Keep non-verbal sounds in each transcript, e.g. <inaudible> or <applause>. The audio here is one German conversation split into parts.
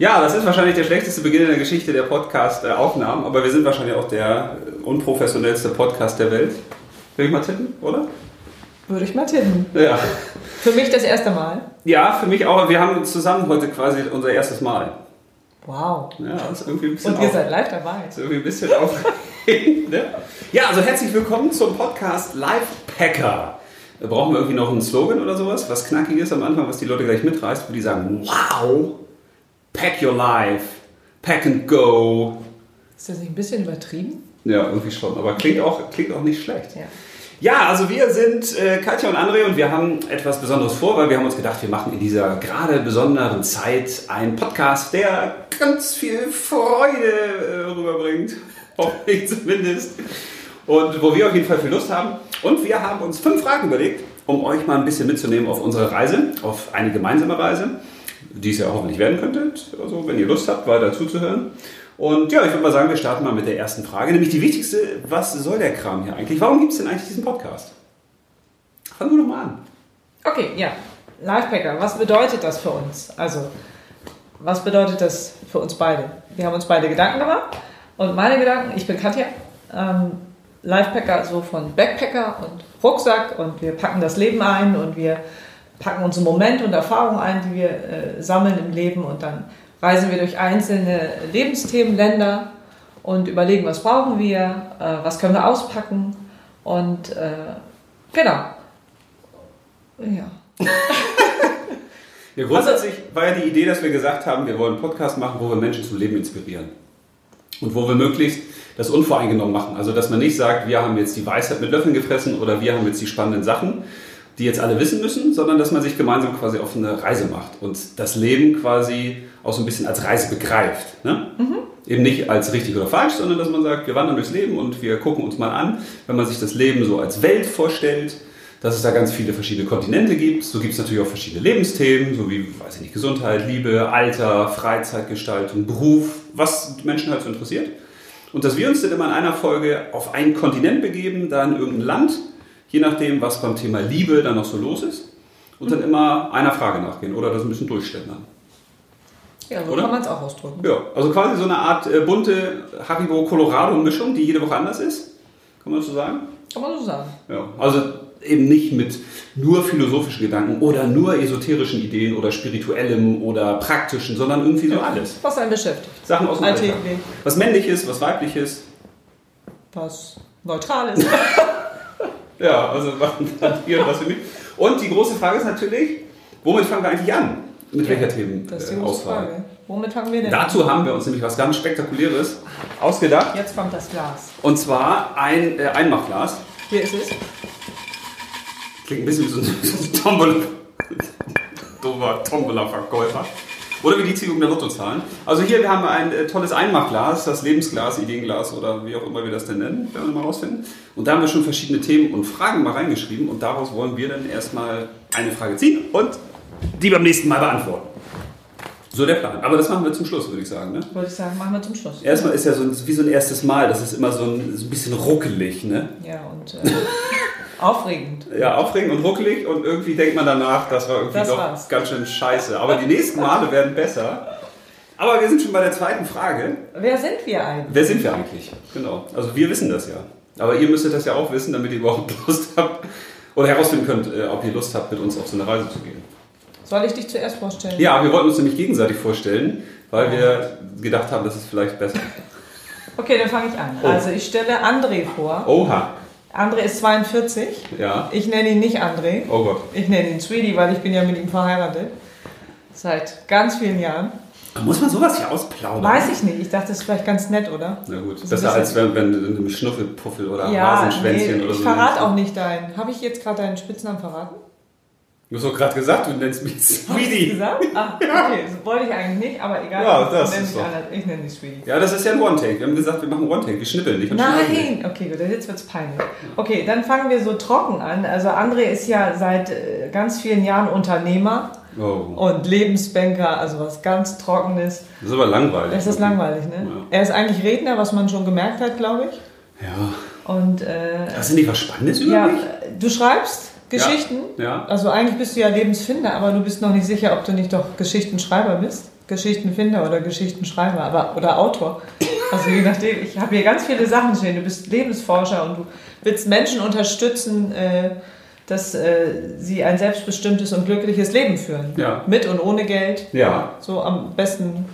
Ja, das ist wahrscheinlich der schlechteste Beginn in der Geschichte der Podcast-Aufnahmen, aber wir sind wahrscheinlich auch der unprofessionellste Podcast der Welt. Will ich mal tippen, oder? Würde ich mal tippen. Ja. Für mich das erste Mal. Ja, für mich auch. Wir haben zusammen heute quasi unser erstes Mal. Wow. Ja, ist irgendwie ein bisschen Und ihr auf- seid live dabei. ist irgendwie ein bisschen aufregend. <laughs> Ne? Ja, also herzlich willkommen zum Podcast Lifepacker. Da brauchen wir irgendwie noch einen Slogan oder sowas, was knackiges am Anfang, was die Leute gleich mitreißt, wo die sagen, wow, pack your life, pack and go. Ist das nicht ein bisschen übertrieben? Ja, irgendwie schon, aber klingt auch, klingt auch nicht schlecht. Ja. Ja, also wir sind äh, Katja und André und wir haben etwas Besonderes vor, weil wir haben uns gedacht, wir machen in dieser gerade besonderen Zeit einen Podcast, der ganz viel Freude äh, rüberbringt. <laughs> Hoffentlich zumindest. Und wo wir auf jeden Fall viel Lust haben. Und wir haben uns fünf Fragen überlegt, um euch mal ein bisschen mitzunehmen auf unsere Reise, auf eine gemeinsame Reise, die es ja hoffentlich werden könnte, also wenn ihr Lust habt, weiter zuzuhören. Und ja, ich würde mal sagen, wir starten mal mit der ersten Frage, nämlich die wichtigste, was soll der Kram hier eigentlich? Warum gibt es denn eigentlich diesen Podcast? Fangen wir doch mal an. Okay, ja. Lifepacker, was bedeutet das für uns? Also, was bedeutet das für uns beide? Wir haben uns beide Gedanken gemacht. Und meine Gedanken, ich bin Katja, ähm, Lifepacker so von Backpacker und Rucksack und wir packen das Leben ein und wir packen unsere Momente und Erfahrungen ein, die wir äh, sammeln im Leben und dann reisen wir durch einzelne Lebensthemen, Länder und überlegen, was brauchen wir, äh, was können wir auspacken und äh, genau. Ja. Ja, grundsätzlich war ja die Idee, dass wir gesagt haben, wir wollen einen Podcast machen, wo wir Menschen zum Leben inspirieren. Und wo wir möglichst das unvoreingenommen machen. Also, dass man nicht sagt, wir haben jetzt die Weisheit mit Löffeln gefressen oder wir haben jetzt die spannenden Sachen, die jetzt alle wissen müssen, sondern dass man sich gemeinsam quasi auf eine Reise macht und das Leben quasi auch so ein bisschen als Reise begreift. Ne? Eben nicht als richtig oder falsch, sondern dass man sagt, wir wandern durchs Leben und wir gucken uns mal an, wenn man sich das Leben so als Welt vorstellt, dass es da ganz viele verschiedene Kontinente gibt. So gibt es natürlich auch verschiedene Lebensthemen, so wie, weiß ich nicht, Gesundheit, Liebe, Alter, Freizeitgestaltung, Beruf, was die Menschen halt so interessiert. Und dass wir uns dann immer in einer Folge auf einen Kontinent begeben, da in irgendein Land, je nachdem, was beim Thema Liebe dann noch so los ist. Und dann immer einer Frage nachgehen oder das ein bisschen durchständern. Ja, so Oder? kann man es auch ausdrücken. Ja, also quasi so eine Art äh, bunte Haribo-Colorado-Mischung, die jede Woche anders ist. Kann man das so sagen? Kann man so sagen. Ja, also eben nicht mit nur philosophischen Gedanken oder nur esoterischen Ideen oder spirituellem oder praktischen, sondern irgendwie so alles. Was einen beschäftigt. Sachen aus dem Alltag. Was männliches, was weibliches. Was neutral ist. <laughs> Ja, also <laughs> was wir und was wir nicht. Und die große Frage ist natürlich, womit fangen wir eigentlich an? Mit welcher die große Themenauswahl? Frage. Womit fangen wir denn Dazu haben wir uns nämlich was ganz Spektakuläres ausgedacht. an? Jetzt kommt das Glas. Und zwar ein äh, Einmachglas. Hier ist es. Klingt ein bisschen wie so ein, so <laughs> ein Tombola, <laughs> dummer Tombola-Verkäufer. Oder wie die Ziehung der Lottozahlen. Also hier, wir haben ein äh, tolles Einmachglas, das Lebensglas, Ideenglas oder wie auch immer wir das denn nennen, werden wir mal rausfinden. Und da haben wir schon verschiedene Themen und Fragen mal reingeschrieben und daraus wollen wir dann erstmal eine Frage ziehen und die beim nächsten Mal beantworten. So der Plan. Aber das machen wir zum Schluss, würde ich sagen. Ne? Würde ich sagen, machen wir zum Schluss. Erstmal ist ja so ein, wie so ein erstes Mal, das ist immer so ein, so ein bisschen ruckelig. Ne? Ja, und äh, <laughs> aufregend. Ja, aufregend und ruckelig und irgendwie denkt man danach, das war irgendwie Das doch war's. ganz schön scheiße. Aber die nächsten Male werden besser. Aber wir sind schon bei der zweiten Frage. Wer sind wir eigentlich? Wer sind wir eigentlich? Genau. Also wir wissen das ja. Aber ihr müsstet das ja auch wissen, damit ihr überhaupt <laughs> Lust habt oder herausfinden könnt, äh, ob ihr Lust habt, mit uns auf so eine Reise zu gehen. Soll ich dich zuerst vorstellen? Ja, wir wollten uns nämlich gegenseitig vorstellen, weil wir gedacht haben, das ist vielleicht besser. Okay, dann fange ich an. Oh. Also ich stelle André vor. Oha. André ist 42. Ja. Ich nenne ihn nicht André. Oh Gott. Ich nenne ihn Sweetie, weil ich bin ja mit ihm verheiratet. Seit ganz vielen Jahren. Muss man sowas hier ausplaudern? Weiß ich nicht. Ich dachte, das ist vielleicht ganz nett, oder? Na gut, ein besser als wenn, wenn ein Schnuffelpuffel oder Ja, Hasenschwänzchen nee, oder ich so. verrate auch nicht deinen. Habe ich jetzt gerade deinen Spitznamen verraten? Du hast doch gerade gesagt, du nennst mich Sweetie. gesagt? <laughs> Ah, okay, das wollte ich eigentlich nicht, aber egal. Ja, das ich nenne ist. Ich nenne dich Sweetie. Ja, das ist ja ein One-Take. Wir haben gesagt, wir machen One-Take. Wir schnippeln nicht. Nein, okay, gut, jetzt wird's peinlich. Okay, dann fangen wir so trocken an. Also André ist ja seit äh, ganz vielen Jahren Unternehmer Oh, und Lebensbanker, also was ganz Trockenes. das ist aber langweilig. Es ist langweilig, ne? Ja. Er ist eigentlich Redner, was man schon gemerkt hat, glaube ich. Ja. Und äh, Hast du nicht was Spannendes über ja, mich? du schreibst Geschichten. Ja. Also eigentlich bist du ja Lebensfinder, aber du bist noch nicht sicher, ob du nicht doch Geschichtenschreiber bist. Geschichtenfinder oder Geschichtenschreiber, aber oder Autor. Also je nachdem. Ich habe hier ganz viele Sachen stehen. Du bist Lebensforscher und du willst Menschen unterstützen, äh, dass äh, sie ein selbstbestimmtes und glückliches Leben führen. Ja. Mit und ohne Geld. Ja. So am besten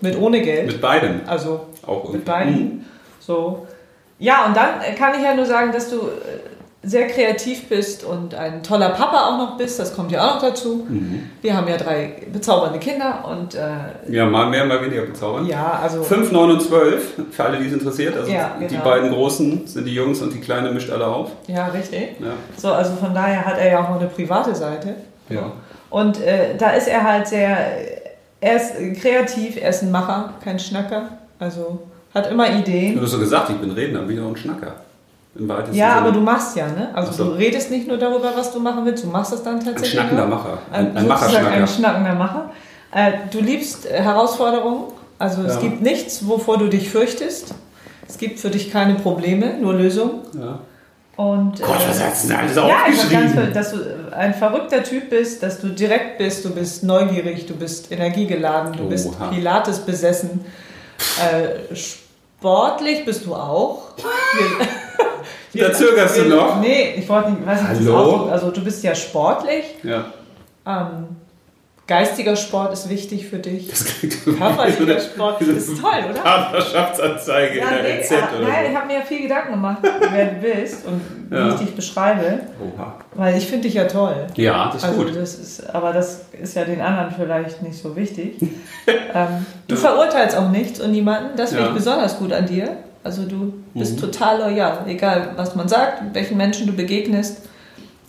mit ohne Geld. Mit beidem. also Auch mit beiden. So. Ja, und dann kann ich ja nur sagen, dass du äh, sehr kreativ bist und ein toller Papa auch noch bist. Das kommt ja auch noch dazu. Mhm. Wir haben ja drei bezaubernde Kinder und äh, Ja, mal mehr, mal weniger bezaubernd. ja, also 5, 9 und 12, für alle, die es interessiert. Also Ja, die genau. beiden Großen sind die Jungs und die Kleine mischt alle auf. ja, richtig. Ja. So, also von daher hat er ja auch noch eine private Seite. Ja. Und äh, da ist er halt sehr, er ist kreativ, er ist ein Macher, kein Schnacker. Also hat immer Ideen. Du hast so gesagt, ich bin Redner, bin auch ein Schnacker. Im weitesten Ja, Sinne. aber du machst ja, ne? Also so. du redest nicht nur darüber, was du machen willst, du machst es dann Ein tatsächlich. schnackender auch. Macher. Ein, Ein, ein sozusagen ein Macherschnacker. schnackender Macher. Äh, du liebst äh, Herausforderungen. Also es Ja. gibt nichts, wovor du dich fürchtest. Es gibt für dich keine Probleme, nur Lösungen. Ja. Und, Gott, äh, was hast du denn alles ja, ganz, aufgeschrieben? ver- dass du ein verrückter Typ bist, dass du direkt bist, du bist neugierig, du bist energiegeladen, du bist Oha. Pilates besessen. Äh, sportlich bist du auch. <laughs> <laughs> Da zögerst du noch? Nee, ich wollte nicht, weiß nicht, Hallo? das Ausdruck- also du bist ja sportlich. ja. Ähm, geistiger Sport ist wichtig für dich. Das Körperlicher Sport ist toll, oder? Partnerschaftsanzeige in der nee, RZ ah, oder nein, so. ich habe mir viel Gedanken gemacht, wer du bist und Ja. wie ich dich beschreibe, Oha. weil ich finde dich ja toll. Ja, das ist Also gut. das ist, aber das ist ja den anderen vielleicht nicht so wichtig. <laughs> ähm, du verurteilst auch nichts und niemanden. Das finde Ja. ich besonders gut an dir. Also du bist Mhm. total loyal, egal was man sagt, welchen Menschen du begegnest.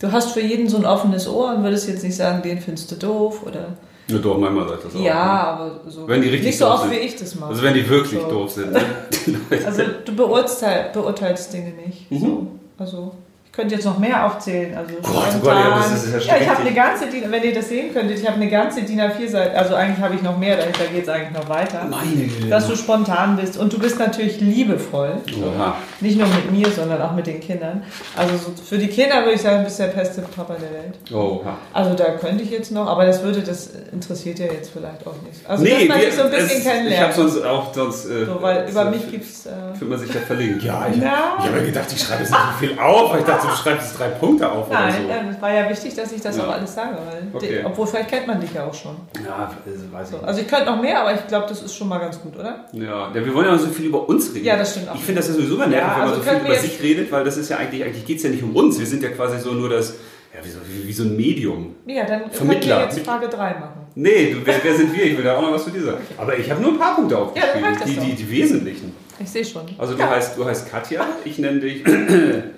Du hast für jeden so ein offenes Ohr und würdest jetzt nicht sagen, den findest du doof oder Ja, doch, manchmal sagt das auch. ja, ne? aber so Wenn die richtig nicht so oft sind. wie ich das mache. Also wenn die wirklich So. doof sind. <laughs> Ne? Also du beurteilst, beurteilst Dinge nicht. Mhm. So. Also könnte jetzt noch mehr aufzählen. Also Gott, oh spontan. Gott, ja, das ist ja ja, ich habe eine ganze, DIN- wenn ihr das sehen könntet, ich habe eine ganze DIN A4-Seite. Also eigentlich habe ich noch mehr, dahinter geht es eigentlich noch weiter. Meine Güte. Dass du spontan bist und du bist natürlich liebevoll. Oha. Nicht nur mit mir, sondern auch mit den Kindern. Also so für die Kinder würde ich sagen, du bist der beste Papa der Welt. Oha. Also da könnte ich jetzt noch, aber das würde, das interessiert ja jetzt vielleicht auch nicht. Also nee, dass man dich so ein bisschen es, ich kennenlernt. habe sonst auch sonst. Äh, so, weil äh, über so- mich gibt es... Äh, Fühlt man sich ja verlinkt. Ja, ich, ich habe ja gedacht, ich schreibe jetzt nicht so viel auf. weil Ich dachte, du schreibst jetzt drei Punkte auf Nein, oder äh, es war ja wichtig, dass ich das Ja. auch alles sage, weil Okay. obwohl vielleicht kennt man dich ja auch schon. so. Ja, also weiß So, ich also ich könnte noch mehr, aber ich glaube, das ist schon mal ganz gut, oder? nicht. Ja, ja, wir wollen ja auch so viel über uns reden. Ja, das stimmt auch. Ich finde das ja sowieso immer nervig, Ja, wenn man also so viel können über sich redet, weil das ist ja eigentlich, eigentlich geht es ja nicht um uns. Wir sind ja quasi so nur das, ja, wie so, wie, wie so ein Medium. Ja, dann können Vermittler. wir jetzt Frage 3 machen. Nee, wer, wer sind wir? Ich will da auch noch was zu dir sagen. Aber ich habe nur ein paar Punkte Ja, aufgeschrieben. das die, die, die wesentlichen. Ich sehe schon. Also du, ja, heißt, du heißt Katja, ich nenne dich. <clears throat>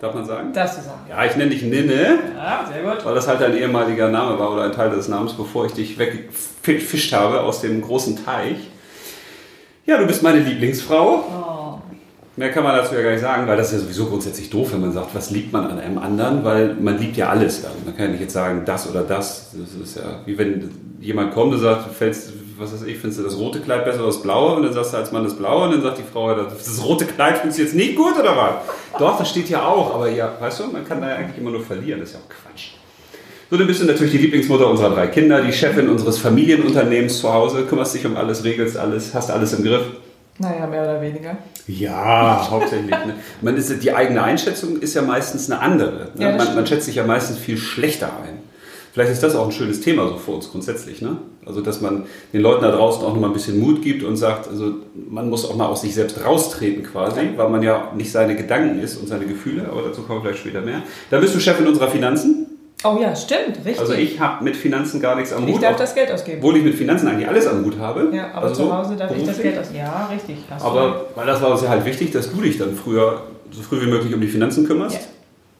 Darf man sagen? darfst du sagen. Ja, ich nenne dich Ninne, Ja, sehr gut. weil das halt dein ehemaliger Name war oder ein Teil des Namens, bevor ich dich weggefischt habe aus dem großen Teich. Ja, du bist meine Lieblingsfrau. Oh. Mehr kann man dazu ja gar nicht sagen, weil das ist ja sowieso grundsätzlich doof, wenn man sagt, was liebt man an einem anderen, weil man liebt ja alles dann. Man kann ja nicht jetzt sagen, das oder das. Das ist ja wie wenn jemand kommt und sagt, du fällst, was weiß ich, findest du das rote Kleid besser oder das blaue? Und dann sagst du als Mann das blaue und dann sagt die Frau, das, rote Kleid findest du jetzt nicht gut oder was? Doch, das steht ja auch, aber ja, weißt du, man kann da ja eigentlich immer nur verlieren, das ist ja auch Quatsch. So, dann bist du natürlich die Lieblingsmutter unserer drei Kinder, die Chefin unseres Familienunternehmens zu Hause, kümmerst dich um alles, regelst alles, hast alles im Griff. Naja, mehr oder weniger. Ja, hauptsächlich. Ne? Man ist, die eigene Einschätzung ist ja meistens eine andere. Ne? Ja, man, man schätzt sich ja meistens viel schlechter ein. Vielleicht ist das auch ein schönes Thema so für uns grundsätzlich. Ne? Also, dass man den Leuten da draußen auch noch mal ein bisschen Mut gibt und sagt, also man muss auch mal aus sich selbst raustreten quasi, weil man ja nicht seine Gedanken ist und seine Gefühle, aber dazu kommen wir vielleicht später mehr. Dann bist du Chefin unserer Finanzen. Oh ja, stimmt, richtig. Also ich habe mit Finanzen gar nichts am Ich Hut. darf auch- das Geld ausgeben. obwohl ich mit Finanzen eigentlich alles am Hut habe. Ja, aber Also zu Hause darf ich das. Geld ausgeben. Ja, richtig. du recht. Aber weil das war uns ja halt wichtig, dass du dich dann früher, so früh wie möglich um die Finanzen kümmerst.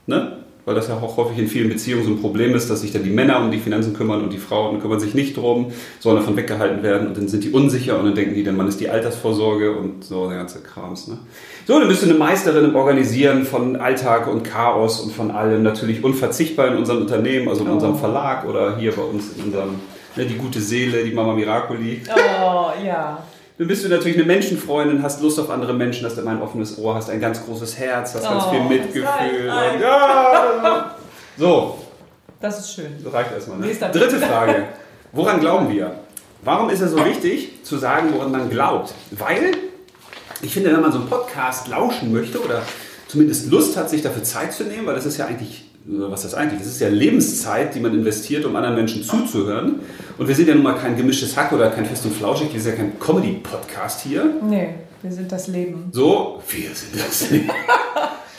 Ja. Ne? Weil das ja auch häufig in vielen Beziehungen so ein Problem ist, dass sich dann die Männer um die Finanzen kümmern und die Frauen kümmern sich nicht drum, sollen davon weggehalten werden und dann sind die unsicher und dann denken die, dann man ist die Altersvorsorge und so der ganze Krams. Ne? So, dann bist du eine Meisterin im Organisieren von Alltag und Chaos und von allem. Natürlich unverzichtbar in unserem Unternehmen, also in Oh. unserem Verlag oder hier bei uns in unserem, ne, die gute Seele, die Mama Miracoli. Oh, ja. Dann bist du natürlich eine Menschenfreundin, hast Lust auf andere Menschen, hast immer ein offenes Ohr, hast ein ganz großes Herz, hast ganz Oh, viel das Mitgefühl. Und ja, so, Das ist schön. das reicht erstmal. Ne? Dritte Frage. <laughs> Woran glauben wir? Warum ist es so wichtig zu sagen, woran man glaubt? Weil ich finde, wenn man so einen Podcast lauschen möchte oder zumindest Lust hat, sich dafür Zeit zu nehmen, weil das ist ja eigentlich, was ist das eigentlich? Das ist ja Lebenszeit, die man investiert, um anderen Menschen zuzuhören. Und wir sind ja nun mal kein gemischtes Hack oder kein Fest und Flauschig, wir sind ja kein Comedy-Podcast hier. Nee, wir sind das Leben. So, wir sind das Leben. <laughs>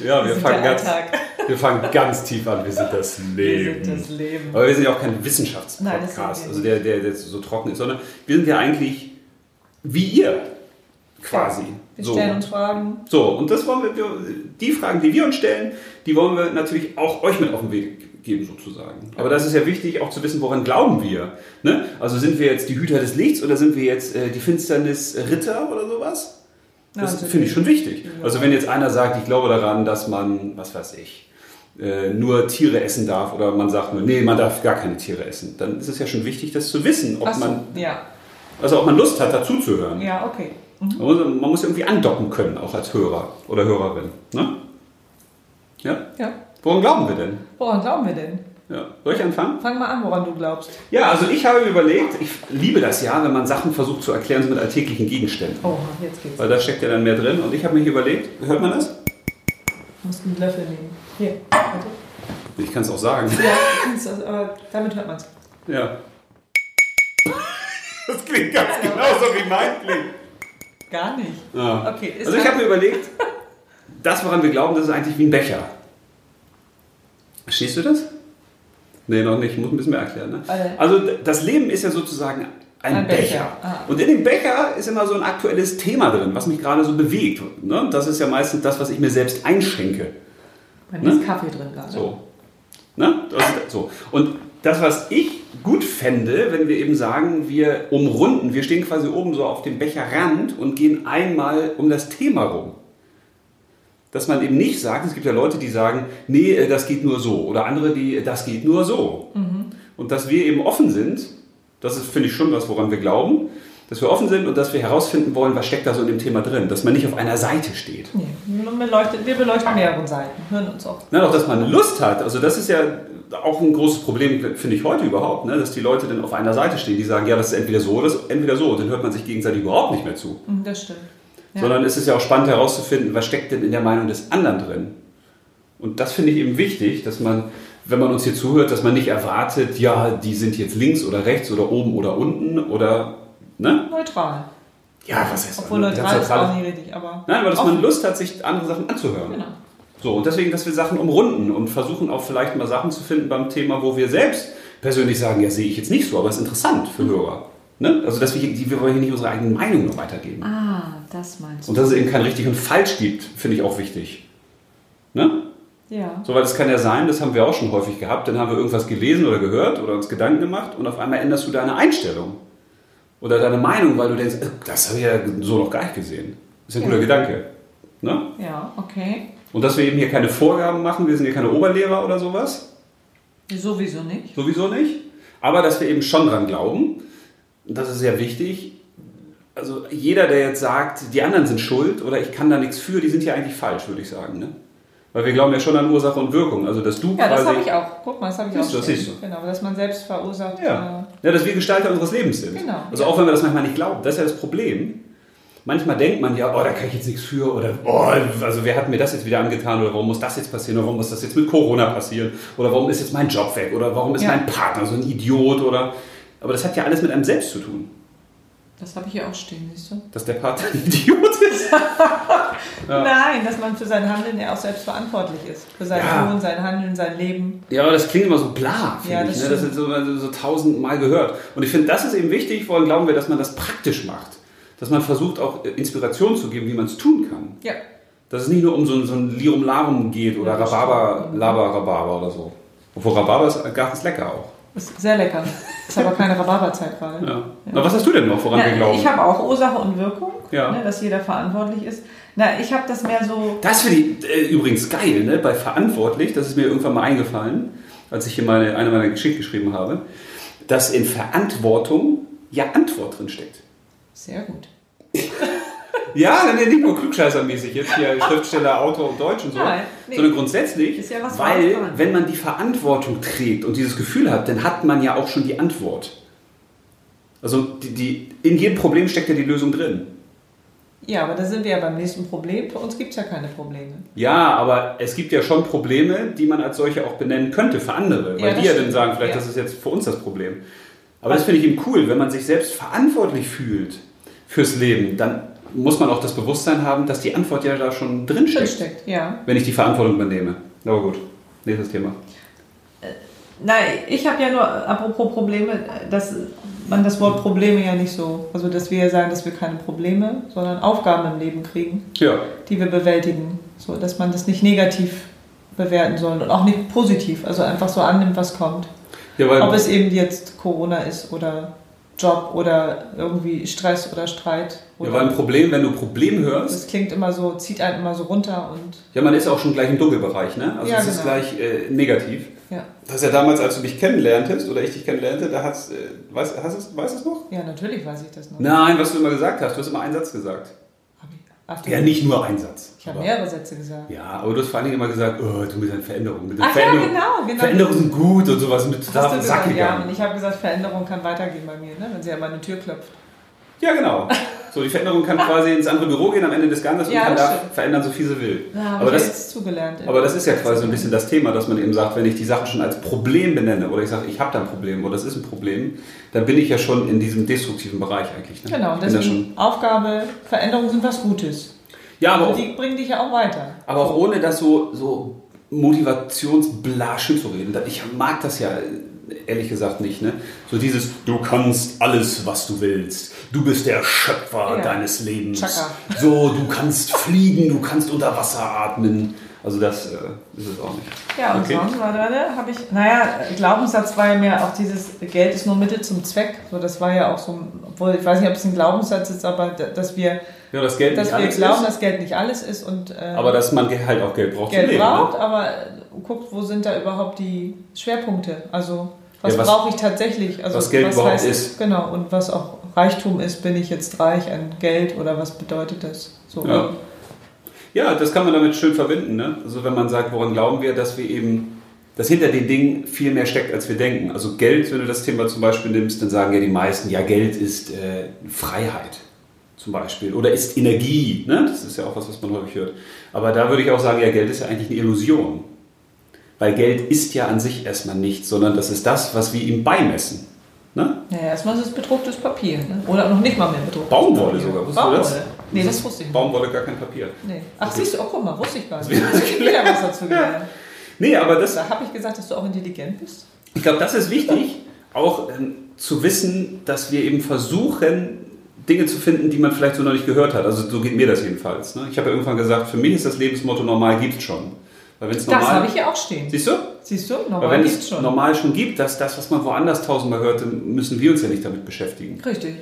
Ja, wir sind fangen, ganz, Alltag. wir fangen ganz tief an, wir sind das Wir Leben. sind das Leben. Aber wir sind ja auch kein Wissenschaftspodcast, wir also der, der, der so trocken ist, sondern wir sind ja eigentlich wie ihr quasi. Wir so. stellen uns Fragen. so, und das wollen wir, die Fragen, die wir uns stellen, die wollen wir natürlich auch euch mit auf den Weg geben, sozusagen. Aber das ist ja wichtig, auch zu wissen, woran glauben wir. Ne? Also sind wir jetzt die Hüter des Lichts oder sind wir jetzt äh, die Finsternis-Ritter oder sowas? Das Ja, finde ich schon wichtig. Ja. Also wenn jetzt einer sagt, ich glaube daran, dass man, was weiß ich, äh, nur Tiere essen darf oder man sagt nur, nee, man darf gar keine Tiere essen, dann ist es ja schon wichtig, das zu wissen, ob so, man, ja. also ob man Lust hat, dazu zu hören. Ja, okay. Mhm. Man, muss, man muss irgendwie andocken können, auch als Hörer oder Hörerin. Ne? Ja? Ja. Woran glauben wir denn? Woran glauben wir denn? Ja. Soll ich anfangen? Fang mal an, woran du glaubst. Ja, also ich habe mir überlegt, ich liebe das ja, wenn man Sachen versucht zu erklären so mit alltäglichen Gegenständen. Oh, jetzt geht's. Weil da steckt ja dann mehr drin. Und ich habe hier überlegt, hört man das? Du musst einen Löffel nehmen. Hier, warte. Ich kann es auch sagen. Ja, kannst das, aber damit hört man's. Ja. Das klingt ganz genauso wie mein klingt. Gar nicht. Ja. Okay, Also ich halt- habe mir überlegt, das, woran wir glauben, das ist eigentlich wie ein Becher. Verstehst du das? Nee, noch nicht. Ich muss ein bisschen mehr erklären. Ne? Also das Leben ist ja sozusagen ein, Ein Becher. Becher. Ah. Und in dem Becher ist immer so ein aktuelles Thema drin, was mich gerade so bewegt. Ne? Das ist ja meistens das, was ich mir selbst einschenke. Bei mir ist Ne? Kaffee drin gerade. So. Ne? Das ist so. Und das, was ich gut fände, wenn wir eben sagen, wir umrunden, wir stehen quasi oben so auf dem Becherrand und gehen einmal um das Thema rum. Dass man eben nicht sagt, es gibt ja Leute, die sagen, nee, äh, das geht nur so. Oder andere, die, äh, das geht nur so. Und dass wir eben offen sind, das ist, finde ich, schon was, woran wir glauben, dass wir offen sind und dass wir herausfinden wollen, was steckt da so in dem Thema drin. Dass man nicht auf einer Seite steht. Nee, wir beleuchten, wir beleuchten mehrere Seiten. Hören uns auch. Na, auch, dass man Lust hat. Also das ist ja auch ein großes Problem, finde ich, heute überhaupt, ne? dass die Leute dann auf einer Seite stehen, die sagen, ja, das ist entweder so oder das ist entweder so. Und dann hört man sich gegenseitig überhaupt nicht mehr zu. Mhm, Das stimmt. Ja. Sondern es ist ja auch spannend herauszufinden, was steckt denn in der Meinung des anderen drin. Und das finde ich eben wichtig, dass man, wenn man uns hier zuhört, dass man nicht erwartet, ja, die sind jetzt links oder rechts oder oben oder unten oder, ne? Neutral. Ja, was heißt Obwohl das? neutral ist auch nie richtig, aber. Nein, aber dass offen. man Lust hat, sich andere Sachen anzuhören. Genau. So, und deswegen, dass wir Sachen umrunden und versuchen auch vielleicht mal Sachen zu finden beim Thema, wo wir selbst persönlich sagen, ja, sehe ich jetzt nicht so, aber es ist interessant für Hörer. Ne? Also, dass wir, hier, wir wollen hier nicht unsere eigene Meinung nur weitergeben. Ah, das meinst du. Und dass es eben kein richtig und falsch gibt, finde ich auch wichtig. Ne? Ja. So, weil es kann ja sein, das haben wir auch schon häufig gehabt, dann haben wir irgendwas gelesen oder gehört oder uns Gedanken gemacht und auf einmal änderst du deine Einstellung. Oder deine Meinung, weil du denkst, äh, das habe ich ja so noch gar nicht gesehen. Das ist ein Ja. guter Gedanke. Ne? Ja, okay. Und dass wir eben hier keine Vorgaben machen, wir sind hier keine Oberlehrer oder sowas, Sowieso nicht. sowieso nicht. Aber dass wir eben schon dran glauben, das ist sehr wichtig. Also jeder, der jetzt sagt, die anderen sind schuld oder ich kann da nichts für, die sind ja eigentlich falsch, würde ich sagen. Ne? Weil wir glauben ja schon an Ursache und Wirkung. Also dass du Ja, das quasi. habe ich auch. Guck mal, das habe ich Siehst auch. das siehst du. Genau, dass man selbst verursacht. Ja. ja, dass wir Gestalter unseres Lebens sind. Genau. Also auch wenn wir das manchmal nicht glauben, das ist ja das Problem. Manchmal denkt man ja, oh, da kann ich jetzt nichts für oder oh, also wer hat mir das jetzt wieder angetan oder warum muss das jetzt passieren oder warum muss das jetzt mit Corona passieren oder warum ist jetzt mein Job weg oder warum ist Ja. mein Partner so ein Idiot oder aber das hat ja alles mit einem selbst zu tun, Das habe ich hier auch stehen, siehst du? dass der Partner ein Idiot ist. <laughs> Ja. Nein, dass man für sein Handeln ja auch selbst verantwortlich ist. Für sein Ja. Tun, sein Handeln, sein Leben. Ja, aber das klingt immer so bla, Ja, ich. das ne? Das ist so, so, so tausendmal gehört. Und ich finde, das ist eben wichtig, woran glauben wir, dass man das praktisch macht. Dass man versucht, auch äh, Inspiration zu geben, wie man es tun kann. Ja. Dass es nicht nur um so ein, so ein Lirum Larum geht oder Ja, Rhabarber, stimmt. Laber, Rhabarber oder so. Obwohl Rhabarber ist ganz lecker auch. Ist sehr lecker. Ist aber keine Rhabarberzeit gerade. Ja. Na, was hast du denn noch, woran wir Na, glauben? ich habe auch Ursache und Wirkung, Ja. ne, dass jeder verantwortlich ist. Na, ich habe das mehr so. Das finde ich äh, übrigens geil, ne? bei verantwortlich, das ist mir irgendwann mal eingefallen, als ich hier meine, eine meiner Geschichten geschrieben habe, dass in Verantwortung ja Antwort drin steckt. Sehr gut. <laughs> Ja, nee, nicht nur klugscheißermäßig jetzt hier Schriftsteller, Autor und Deutsch und so, Nein, nee. sondern grundsätzlich, Ist ja was weil wenn man die Verantwortung trägt und dieses Gefühl hat, dann hat man ja auch schon die Antwort. Also die, die, in jedem Problem steckt ja die Lösung drin. Ja, aber da sind wir ja beim nächsten Problem. Für uns gibt es ja keine Probleme. Ja, aber es gibt ja schon Probleme, die man als solche auch benennen könnte für andere, Ja, weil das die ja dann sagen, vielleicht Ja. das ist jetzt für uns das Problem. Aber das finde ich eben cool, wenn man sich selbst verantwortlich fühlt fürs Leben, dann muss man auch das Bewusstsein haben, dass die Antwort ja da schon drin steckt, Drinsteckt, ja. wenn ich die Verantwortung übernehme. Aber gut, nächstes Thema. Nein, ich habe ja nur, apropos Probleme, dass man das Wort Probleme ja nicht so, also dass wir ja sagen, dass wir keine Probleme, sondern Aufgaben im Leben kriegen, Ja, die wir bewältigen. So, dass man das nicht negativ bewerten soll und auch nicht positiv, also einfach so annimmt, was kommt. ja weil, Ob es eben jetzt Corona ist oder Job oder irgendwie Stress oder Streit. ja, Oder weil ein Problem, wenn du Problem hörst, das klingt immer so, zieht einen immer so runter und ja, man ist auch schon gleich im Dunkelbereich, ne? Also Ja, es ist genau. gleich äh, negativ. Ja. Das ist ja damals, als du dich kennenlerntest oder ich dich kennenlernte, da hast, äh, weißt, hast du es, weißt du es noch? Ja, natürlich weiß ich das noch. Nein, was du immer gesagt hast. Du hast immer einen Satz gesagt. Ja, nicht nur einen Satz. Ich habe mehrere Sätze gesagt. Ja, aber du hast vor allen Dingen immer gesagt, oh, du mit deinen Veränderungen. Mit den Ach ja, Veränderungen. genau, genau. Veränderungen sind gut und sowas mit total Sack gesagt, ja, gegangen. und ich habe gesagt, Veränderung kann weitergehen bei mir, ne? wenn sie an meine Tür klopft. Ja, genau. <laughs> So, die Veränderung kann quasi ins andere Büro gehen am Ende des Ganges und Ja, kann das da verändern, so viel sie will. Habe aber, das, aber das ist ja quasi so ein bisschen das Thema, dass man eben sagt, wenn ich die Sachen schon als Problem benenne oder ich sage, ich habe da ein Problem oder es ist ein Problem, dann bin ich ja schon in diesem destruktiven Bereich eigentlich. Ne? Genau, deswegen Aufgabe, Veränderungen sind was Gutes. Ja, aber Und auch, die bringen dich ja auch weiter. aber auch ohne das so, so Motivationsblaschen zu reden. Ich mag das ja ehrlich gesagt nicht. Ne? So dieses, du kannst alles, was du willst. Du bist der Schöpfer Ja. deines Lebens. Chaka. So, du kannst fliegen, du kannst unter Wasser atmen. Also das äh, ist es auch nicht. Ja, und Okay. sonst, warte, warte, habe ich, naja, Glaubenssatz war ja mehr auch dieses, Geld ist nur Mittel zum Zweck. So, das war ja auch so, obwohl, ich weiß nicht, ob es ein Glaubenssatz ist, aber dass wir, Ja, das Geld dass nicht wir alles glauben, ist, dass Geld nicht alles ist und äh, aber dass man halt auch Geld braucht Geld Leben. braucht, Ne? aber guckt, wo sind da überhaupt die Schwerpunkte? Also, was, Ja, was- brauche ich tatsächlich? Also, was Geld überhaupt ist. Genau, und was auch Reichtum ist, bin ich jetzt reich an Geld oder was bedeutet das? So, Ja. Ja, das kann man damit schön verbinden. Ne? Also wenn man sagt, woran glauben wir, dass wir eben, dass hinter den Dingen viel mehr steckt, als wir denken. Also Geld, wenn du das Thema zum Beispiel nimmst, dann sagen ja die meisten, ja Geld ist äh, Freiheit zum Beispiel oder ist Energie. Ne? Das ist ja auch was, was man häufig hört. Aber da würde ich auch sagen, ja Geld ist ja eigentlich eine Illusion. Weil Geld ist ja an sich erstmal nichts, sondern das ist das, was wir ihm beimessen. Ne? Naja, erstmal ist es bedrucktes Papier. Ne? Oder noch nicht mal mehr bedrucktes Baumwolle Papier. sogar, wusstest du Baumwolle. das? Nee, das wusste ich nicht. Baumwolle gar kein Papier. Nee. Ach, siehst du, oh, guck mal, wusste ich gar nicht. wieder was Wieder was dazu gelernt. Nee, aber das, Da habe ich gesagt, dass du auch intelligent bist. Ich glaube, das ist wichtig, auch ähm, zu wissen, dass wir eben versuchen, Dinge zu finden, die man vielleicht so noch nicht gehört hat. Also so geht mir das jedenfalls. Ne? Ich habe ja irgendwann gesagt, für mich ist das Lebensmotto normal gibt's schon. Weil wenn es Das habe ich hier auch stehen. siehst du? Siehst du? Weil Normal wenn gibt's es schon. normal schon gibt, dass das, was man woanders tausendmal hört, dann müssen wir uns ja nicht damit beschäftigen. Richtig.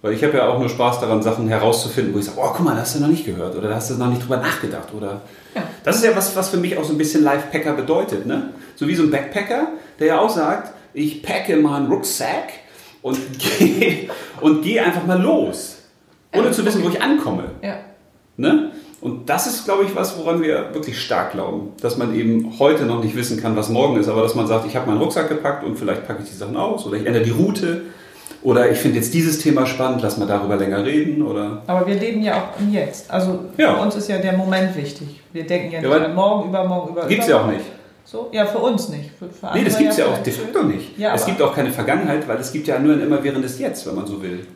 Weil ich habe ja auch nur Spaß daran, Sachen herauszufinden, wo ich sage, oh, guck mal, da hast du noch nicht gehört oder da hast du noch nicht drüber nachgedacht oder Ja. das ist ja was, was für mich auch so ein bisschen Lifepacker bedeutet. Ne? So wie so ein Backpacker, der ja auch sagt, ich packe meinen Rucksack und <laughs> gehe und geh einfach mal los. Ohne Ja, zu wissen, wo ich ankomme. Ja. Ne? Und das ist, glaube ich, was, woran wir wirklich stark glauben. Dass man eben heute noch nicht wissen kann, was morgen ist, aber dass man sagt, ich habe meinen Rucksack gepackt und vielleicht packe ich die Sachen aus oder ich ändere die Route. Oder ich finde jetzt dieses Thema spannend, lass mal darüber länger reden. Oder Aber wir leben ja auch im Jetzt. Also Ja. für uns ist ja der Moment wichtig. Wir denken ja nicht weil- an morgen, übermorgen, über gibt's ja auch nicht. So? Ja, für uns nicht. Für, für Nee, das gibt es ja auch de facto nicht. Ja, es gibt auch keine Vergangenheit, weil es gibt ja nur ein immerwährendes Jetzt, wenn man so will.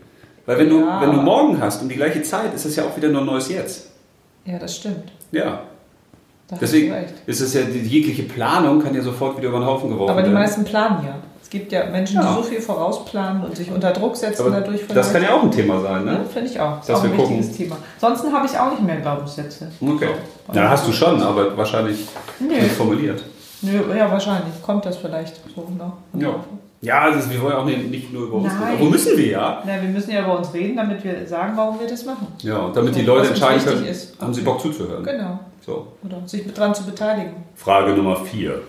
Weil wenn du, Ja, wenn du morgen hast um die gleiche Zeit, ist es ja auch wieder nur ein neues Jetzt. Ja, das stimmt. Ja. Da Deswegen ist es ja, die jegliche Planung kann ja sofort wieder über den Haufen geworfen Aber die werden. meisten planen ja. Es gibt ja Menschen, Ja. die so viel vorausplanen und sich unter Druck setzen Aber dadurch. das kann ja auch ein Thema sein, Ja, ne? finde ich auch. Das ist auch ein wir wichtiges gucken. Thema. Ansonsten habe ich auch nicht mehr Glaubenssätze. Okay. So. Ja, hast du schon, aber wahrscheinlich Nee. nicht formuliert. Nö, ja, wahrscheinlich. Kommt das vielleicht so noch. Ja. Ja, das, wir wollen auch nicht, nur über uns Nein. reden. Wo müssen wir ja? Na, wir müssen ja über uns reden, damit wir sagen, warum wir das machen. Ja, und damit die Leute entscheiden können, ist. haben sie Bock zuzuhören. Genau. So. Oder sich dran zu beteiligen. Frage Nummer vier.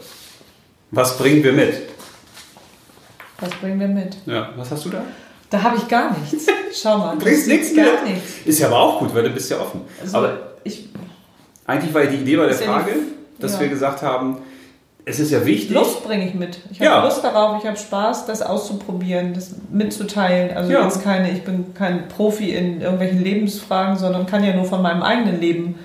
Was bringen wir mit? Was bringen wir mit? Ja, was hast du da? Da habe ich gar nichts. Schau mal. Du bringst nichts gar mit. nichts. Ist ja aber auch gut, weil du bist ja offen. Also, aber ich, eigentlich war ja die Idee bei der Ist ja Frage, die- dass ja. wir gesagt haben, es ist ja wichtig. Lust bringe ich mit. Ich habe Ja. Lust darauf, ich habe Spaß, das auszuprobieren, das mitzuteilen. Also Ja. jetzt keine, ich bin kein Profi in irgendwelchen Lebensfragen, sondern kann ja nur von meinem eigenen Leben,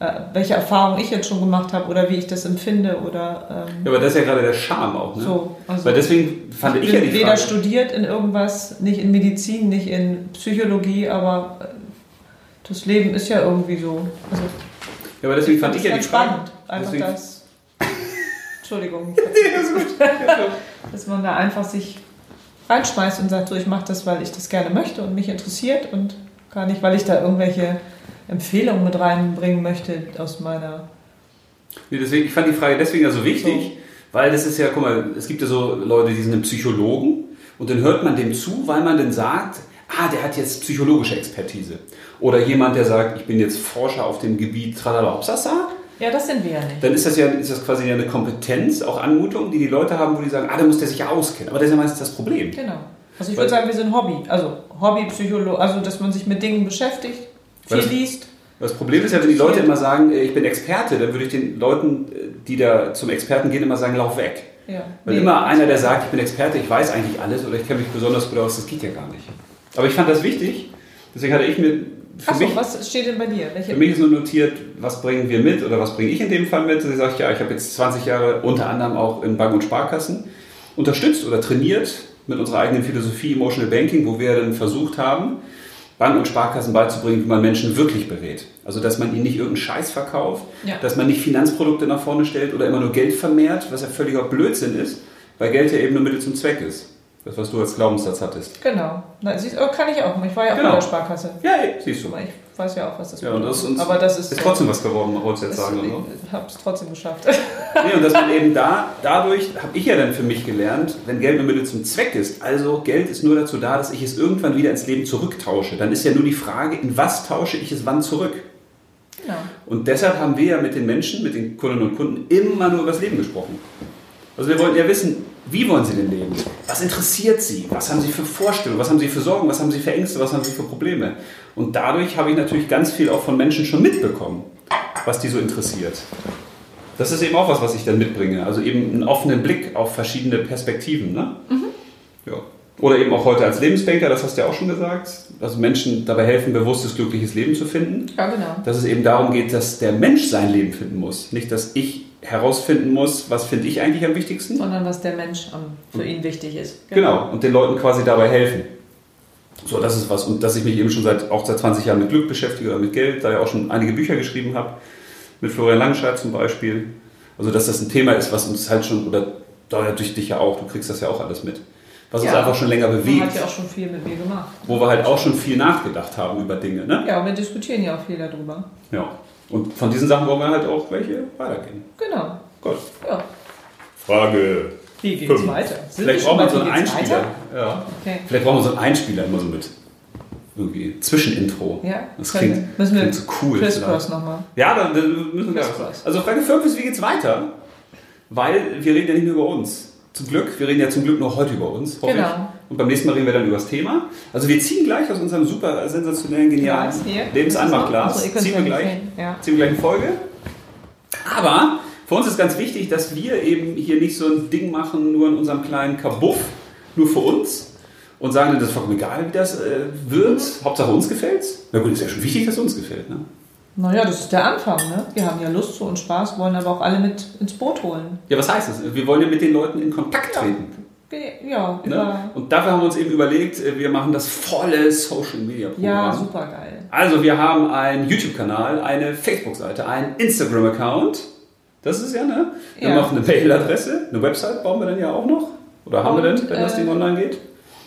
äh, welche Erfahrungen ich jetzt schon gemacht habe oder wie ich das empfinde oder ähm, Ja, aber das ist ja gerade der Charme auch. Ne? so. Also Weil deswegen fand ich, ich ja die weder Frage. studiert in irgendwas, nicht in Medizin, nicht in Psychologie, aber äh, das Leben ist ja irgendwie so. Also Ja, aber deswegen fand ich ja die Frage. spannend. Einfach Deswegen- das. Entschuldigung. <laughs> <laughs> Dass man da einfach sich reinschmeißt und sagt, so ich mache das, weil ich das gerne möchte und mich interessiert und gar nicht, weil ich da irgendwelche Empfehlungen mit reinbringen möchte aus meiner. Nee, deswegen, ich fand die Frage deswegen ja so wichtig, weil das ist ja, guck mal, es gibt ja so Leute, die sind ein Psychologen und dann hört man dem zu, weil man dann sagt, ah, der hat jetzt psychologische Expertise. Oder jemand, der sagt, ich bin jetzt Forscher auf dem Gebiet Tralalopsasa, Ja, das sind wir ja nicht. dann ist das ja ist das quasi eine Kompetenz, auch Anmutung, die die Leute haben, wo die sagen, ah, da muss der sich ja auskennen. Aber das ist ja meistens das Problem. Genau. Also ich Weil- würde sagen, wir sind Hobby. Also Hobbypsychologe, also dass man sich mit Dingen beschäftigt, viel das- liest. Das Problem ist ja, wenn die Leute immer sagen, äh, ich bin Experte, dann würde ich den Leuten, äh, die da zum Experten gehen, immer sagen, lauf weg. Ja. Weil Nee. immer einer, der sagt, ich bin Experte, ich weiß eigentlich alles oder ich kenne mich besonders gut aus, das geht ja gar nicht. Aber ich fand das wichtig, deswegen hatte ich mir Achso, mich, was steht denn bei dir? Welche? für mich ist nur notiert, was bringen wir mit oder was bringe ich in dem Fall mit. Da sage ich, ja, ich habe jetzt 20 Jahre unter anderem auch in Bank- und Sparkassen unterstützt oder trainiert mit unserer eigenen Philosophie Emotional Banking, wo wir dann versucht haben, Banken und Sparkassen beizubringen, wie man Menschen wirklich berät. Also, dass man ihnen nicht irgendeinen Scheiß verkauft, Ja. dass man nicht Finanzprodukte nach vorne stellt oder immer nur Geld vermehrt, was ja völliger Blödsinn ist, weil Geld ja eben nur Mittel zum Zweck ist. Das, was du als Glaubenssatz hattest. Genau. Na, siehst, kann ich auch. Ich war ja auch Genau. bei der Sparkasse. Ja, ey, siehst du. Ich weiß ja auch, was das Ja, und das ist uns Aber das ist, ist trotzdem was geworden, wolltest du jetzt sagen. Oder? Ich habe es trotzdem geschafft. Nee, und <laughs> dass man eben da, dadurch habe ich ja dann für mich gelernt, wenn Geld nur Mittel zum Zweck ist, also Geld ist nur dazu da, dass ich es irgendwann wieder ins Leben zurücktausche, dann ist ja nur die Frage, in was tausche ich es wann zurück? genau. Und deshalb haben wir ja mit den Menschen, mit den Kundinnen und Kunden immer nur über das Leben gesprochen. Also wir wollten ja wissen, wie wollen sie denn leben? Was interessiert sie? Was haben sie für Vorstellungen? Was haben sie für Sorgen? Was haben sie für Ängste? Was haben sie für Probleme? Und dadurch habe ich natürlich ganz viel auch von Menschen schon mitbekommen, was die so interessiert. Das ist eben auch was, was ich dann mitbringe. Also eben einen offenen Blick auf verschiedene Perspektiven. Ne? Ja. Oder eben auch heute als Lebensbanker, das hast du ja auch schon gesagt. Also Menschen dabei helfen, bewusstes, glückliches Leben zu finden Ja, genau. dass es eben darum geht, dass der Mensch sein Leben finden muss. Nicht, dass ich herausfinden muss, was finde ich eigentlich am wichtigsten. Sondern was der Mensch für ihn wichtig ist. Genau. Und den Leuten quasi dabei helfen. So, das ist was. Und dass ich mich eben schon seit, auch seit 20 Jahren mit Glück beschäftige oder mit Geld, da ja auch schon einige Bücher geschrieben habe. Mit Florian Langenscheid zum Beispiel. Also, dass das ein Thema ist, was uns halt schon, oder da ja durch dich ja auch, du kriegst das ja auch alles mit. Was uns Ja. einfach schon länger Man bewegt. hat ja auch schon viel mit mir gemacht. Wo wir halt auch schon viel nachgedacht haben über Dinge. Ne? Ja, wir diskutieren ja auch viel darüber. Ja. Und von diesen Sachen wollen wir halt auch welche weitergehen. Genau. Gut. Ja. Frage Wie geht's Fünf. weiter? Sind Vielleicht wir man bei so einen Einspieler. Ja. Okay. Vielleicht brauchen wir so einen Einspieler immer so mit irgendwie Zwischenintro. Ja, Das klingt, wir. Müssen wir klingt so cool. Crisscross vielleicht. nochmal. Ja, dann, dann müssen wir Crisscross. Also Frage 5 ist, wie geht's weiter? Weil wir reden ja nicht nur über uns. Zum Glück, wir reden ja zum Glück nur heute über uns, Genau. Und beim nächsten Mal reden wir dann über das Thema. Also wir ziehen gleich aus unserem super sensationellen, genialen hier. Lebensanmachglas, Also, ziehen wir ja gleich. Ja. ziehen wir gleich in Folge. Aber für uns ist ganz wichtig, dass wir eben hier nicht so ein Ding machen, nur in unserem kleinen Kabuff, nur für uns und sagen, das ist vollkommen egal, wie das äh, wird. Hauptsache uns gefällt's. Na gut, ist ja schon wichtig, dass es uns gefällt. Ne? Naja, das ist der Anfang, ne? Wir haben ja Lust zu und Spaß, wollen aber auch alle mit ins Boot holen. Ja, was heißt das? Wir wollen ja mit den Leuten in Kontakt Ja. treten. Ja, Ne? Und dafür haben wir uns eben überlegt, äh, wir machen das volle Social Media Programm. ja, super geil. Also wir haben einen YouTube-Kanal, eine Facebook-Seite, einen Instagram-Account. Das ist ja, ne? Wir Ja. haben auch eine Mail-Adresse, eine Website bauen wir dann ja auch noch. Oder haben wir Und, denn, wenn das äh, Ding online geht?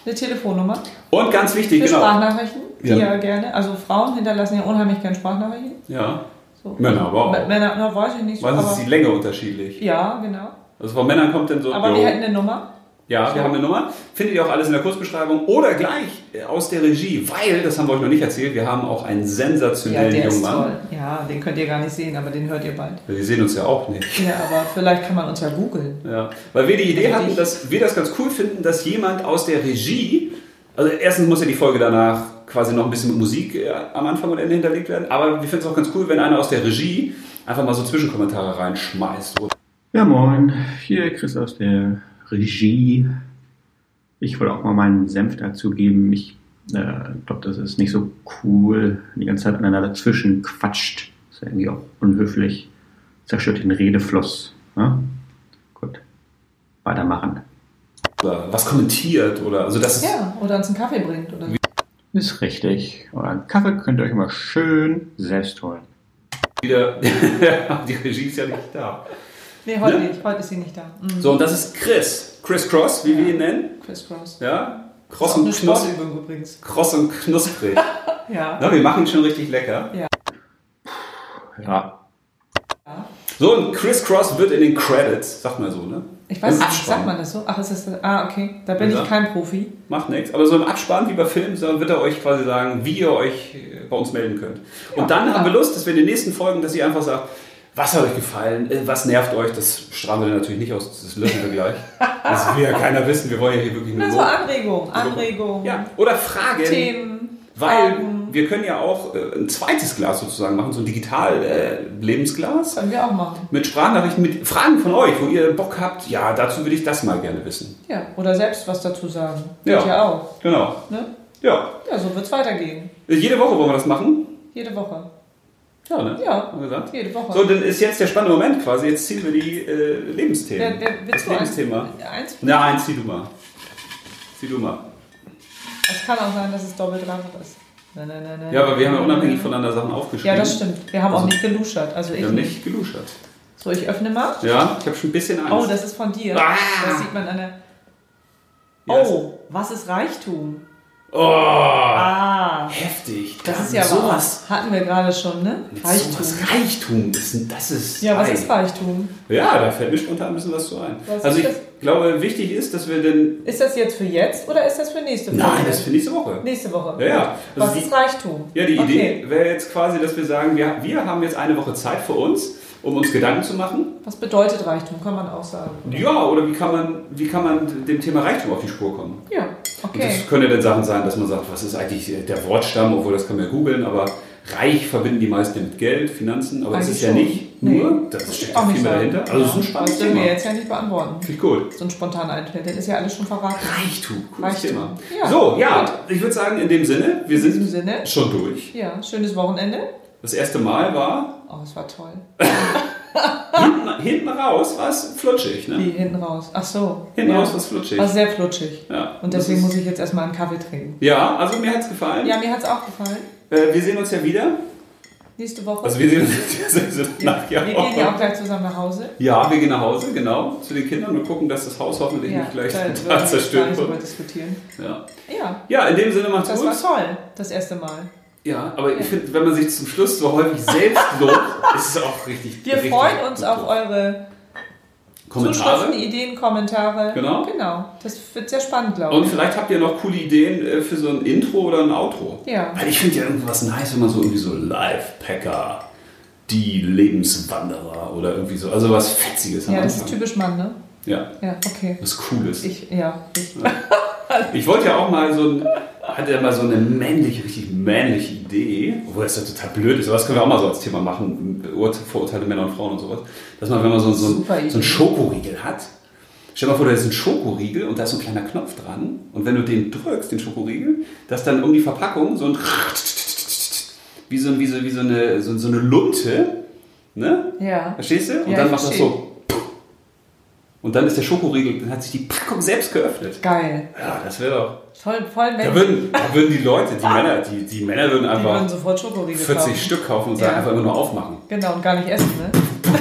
Eine Telefonnummer Und ganz wichtig, für genau. Sprachnachrichten, die Ja. ja. gerne. Also Frauen hinterlassen ja unheimlich gerne Sprachnachrichten. Ja. So. Männer aber auch. Männer, na, weiß ich nicht so. Was ist die Länge unterschiedlich? ja, genau. Also von Männern kommt dann so. Aber jo. wir hätten eine Nummer. Ja, wir haben eine Nummer. Findet ihr auch alles in der Kurzbeschreibung oder gleich äh, aus der Regie, weil, das haben wir euch noch nicht erzählt, wir haben auch einen Ja, sensationellen der jungen ist Mann. toll. Ja, den könnt ihr gar nicht sehen, aber den hört ihr bald. Ja, Die sehen uns ja auch nicht. Ja, aber vielleicht kann man uns ja googeln. Ja, weil wir die Idee Also hatten, dass wir das ganz cool finden, dass jemand aus der Regie Also erstens muss ja die Folge danach quasi noch ein bisschen mit Musik äh, am Anfang und Ende hinterlegt werden. Aber wir finden es auch ganz cool, wenn einer aus der Regie einfach mal so Zwischenkommentare reinschmeißt. Ja, moin. Hier Chris aus der Regie. Ich wollte auch mal meinen Senf dazu geben. Ich äh, glaube, das ist nicht so cool, die ganze Zeit aneinander dazwischen quatscht. Ist ja irgendwie auch unhöflich. Zerstört den Redefluss. Ne? Gut. Weitermachen. Oder was kommentiert oder also das ist Ja, oder uns einen Kaffee bringt. Oder? Ist richtig. Euren Kaffee könnt ihr euch immer schön selbst holen. wieder. <laughs> die Regie ist ja nicht da. Nee, heute Ne? nicht. Heute ist sie nicht da. Mhm. So, und das ist Chris. Chris Cross, wie wir ihn nennen. Chris Cross. Ja? Eine und, knus Sportübung übrigens. Kross und knusprig. <laughs> Ja. Na, wir machen ihn schon richtig lecker. Ja. So, und Chris Cross wird in den Credits, sagt man so, ne? Ich weiß nicht, sagt man das so? Ach, ist das. Ah, okay. Da bin Ja. ich kein Profi. Macht nichts. Aber so im Abspann wie bei Filmen wird er euch quasi sagen, wie ihr euch äh, bei uns melden könnt. Und Ja, dann ja. haben wir Lust, dass wir in den nächsten Folgen, dass ihr einfach sagt, was hat euch gefallen, äh, was nervt euch, das strahlen wir natürlich nicht aus, das lösen wir gleich. <laughs> Das will ja keiner wissen, wir wollen ja hier wirklich nur Na, so Lob. Anregungen. Anregungen. Ja, oder Fragen. Themen. Weil Fragen. wir können ja auch äh, ein zweites Glas sozusagen machen, so ein Digital-Lebensglas. Können wir auch machen. mit Sprachnachrichten, mit Fragen von euch, wo ihr Bock habt, ja, dazu würde ich das mal gerne wissen. Ja. Oder selbst was dazu sagen. Ja. Ja auch. Genau. Ne? Ja. Ja, so wird es weitergehen. Jede Woche wollen wir das machen. Jede Woche. Ja, ne? Ja. Haben wir gesagt. Jede Woche. So, dann ist jetzt der spannende Moment quasi. Jetzt ziehen wir die äh, Lebensthemen. wer, wer, das willst du eins, Lebensthema. eins? Na, eins, zieh du mal. Zieh du mal. Es kann auch sein, dass es doppelt dreifach ist. Nein, nein, nein, nein. Ja, aber wir haben ja unabhängig voneinander Sachen aufgeschrieben. Ja, das stimmt. Wir haben auch Also- nicht geluschert. Also ich Wir haben nicht. geluschert. So, ich öffne mal. Ja, ich habe schon ein bisschen Angst. Oh, das ist von dir. Ah. Das sieht man an der. Ja, Oh, was ist Reichtum? Oh, Ah, heftig. das Da ist ja sowas. was. Hatten wir gerade schon, ne? Reichtum. Reichtum, das ist, das ist Ja, was ist Reichtum? Ja, da fällt mir spontan ein bisschen was zu ein. Was also ich das? glaube, wichtig ist, dass wir denn. Ist das jetzt für jetzt oder ist das für nächste Woche? Nein, das ist für nächste Woche. Nächste Woche. Ja, ja. Also Was die- ist Reichtum? Ja, die Okay. Idee wäre jetzt quasi, dass wir sagen, wir, wir haben jetzt eine Woche Zeit für uns, um uns Gedanken zu machen. Was bedeutet Reichtum, kann man auch sagen. Ja, oder wie kann man, wie kann man dem Thema Reichtum auf die Spur kommen? Ja, Und okay. das können ja dann Sachen sein, dass man sagt, was ist eigentlich der Wortstamm, obwohl das kann man ja googeln, aber reich verbinden die meisten mit Geld, Finanzen, aber das Eigentlich ist ja schon. nicht Nee. nur, das steckt auch ja nicht viel mehr dahinter. Also das ist ein Das spannendes dürfen wir Thema. jetzt ja nicht beantworten. Finde ich gut. So ein spontan einfällt, dann ist ja alles schon verraten. Reichtum, cooles Reichtum. Thema. Ja, so, ja, gut. ich würde sagen, in dem Sinne, wir sind Sinne, schon durch. ja, schönes Wochenende. Das erste Mal war Oh, es war toll. <laughs> hinten, hinten raus, war es flutschig, ne? Wie hinten raus. Ach so. Hinten ja. raus war es flutschig. War sehr flutschig. ja. Und Das deswegen ist- muss ich jetzt erstmal einen Kaffee trinken. Ja, also mir hat es gefallen. Ja, mir hat es auch gefallen. Äh, wir sehen uns ja wieder. Nächste Woche. Also wir sehen uns <laughs> nach wir gehen ja auch gleich zusammen nach Hause. Ja, wir gehen nach Hause, genau, zu den Kindern und gucken, dass das Haus hoffentlich Ja, nicht gleich total zerstört wird. diskutieren. Ja. Ja, ja, in dem Sinne macht's das gut. war toll, das erste Mal. Ja, aber ich finde, wenn man sich zum Schluss so häufig selbst lobt, <laughs> ist es auch richtig Wir richtig freuen uns gut. auf eure Kommentare. Zuschriften, Ideen, Kommentare. Genau. Genau. Das wird sehr spannend, glaube Und ich. vielleicht habt ihr noch coole Ideen äh, für so ein Intro oder ein Outro. Ja. Weil ich finde ja irgendwas nice, wenn man so irgendwie so Live-Packer, die Lebenswanderer oder irgendwie so, also was Fetziges Ja, das ist typisch Mann, ne? Ja, Ja, okay. was Cooles. Ich, ja, ich. <laughs> Ich wollte ja auch mal so ein, hatte ja mal so eine männliche, richtig männliche Idee, obwohl das ja total blöd ist, aber das können wir auch mal so als Thema machen, Ur- Vorurteile Männer und Frauen und sowas. Dass man, wenn man so, so, ein, so einen Schokoriegel hat, stell dir mal vor, da ist ein Schokoriegel und da ist so ein kleiner Knopf dran und wenn du den drückst, den Schokoriegel, dass dann um die Verpackung so ein wie so, wie so, wie so, eine, so, so eine Lunte, ne? Ja. Verstehst du? Und Ja, dann ich macht das so. Und dann ist der Schokoriegel, dann hat sich die Packung selbst geöffnet. Geil. Ja, das wäre doch. Voll, voll Da Mensch. würden, da würden die Leute, die <laughs> Männer, die, die Männer würden Die würden einfach sofort Schokoriegel 40 kaufen. Stück kaufen und sagen Ja. einfach immer nur aufmachen. Genau, und gar nicht essen, ne? <laughs>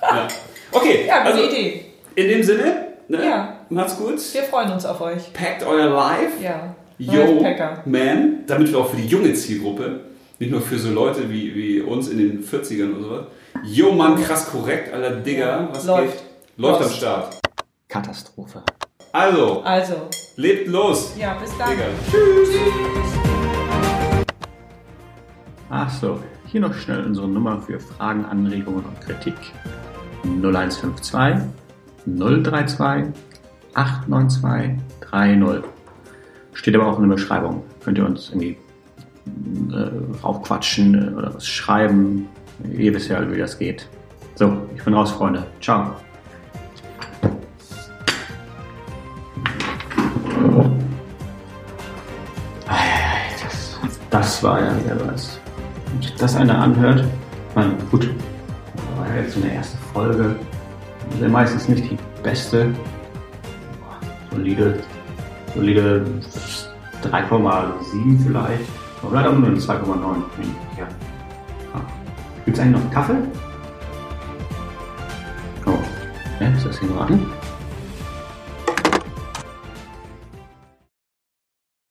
Ja. Okay, Ja, gute also Idee. in dem Sinne, ne? Ja. macht's gut. Wir freuen uns auf euch. Packt euer Life. Ja. Yo, Packer. man, damit wir auch für die junge Zielgruppe, nicht nur für so Leute wie, wie uns in den 40ern und sowas. Yo, Mann, krass korrekt, aller Digger, was Läuft. geht? Läuft am. Start. Katastrophe. Also, Also, lebt los, ja, bis dann. Digga. Ach so, hier noch schnell unsere Nummer für Fragen, Anregungen und Kritik. 0152 032 892 30. Steht aber auch in der Beschreibung. Könnt ihr uns irgendwie äh, raufquatschen äh, oder was schreiben. Ihr wisst ja, wie das geht. So, ich bin raus, Freunde. Ciao. Ja wieder was. Wenn das einer anhört, man, gut, war ja jetzt eine erste Folge. Ist ja meistens nicht die beste. Solide, solide 3,7 vielleicht. Aber auch nur eine 2,9. Ja. Gibt es eigentlich noch Kaffee? Oh, ja, ist das hier geraten?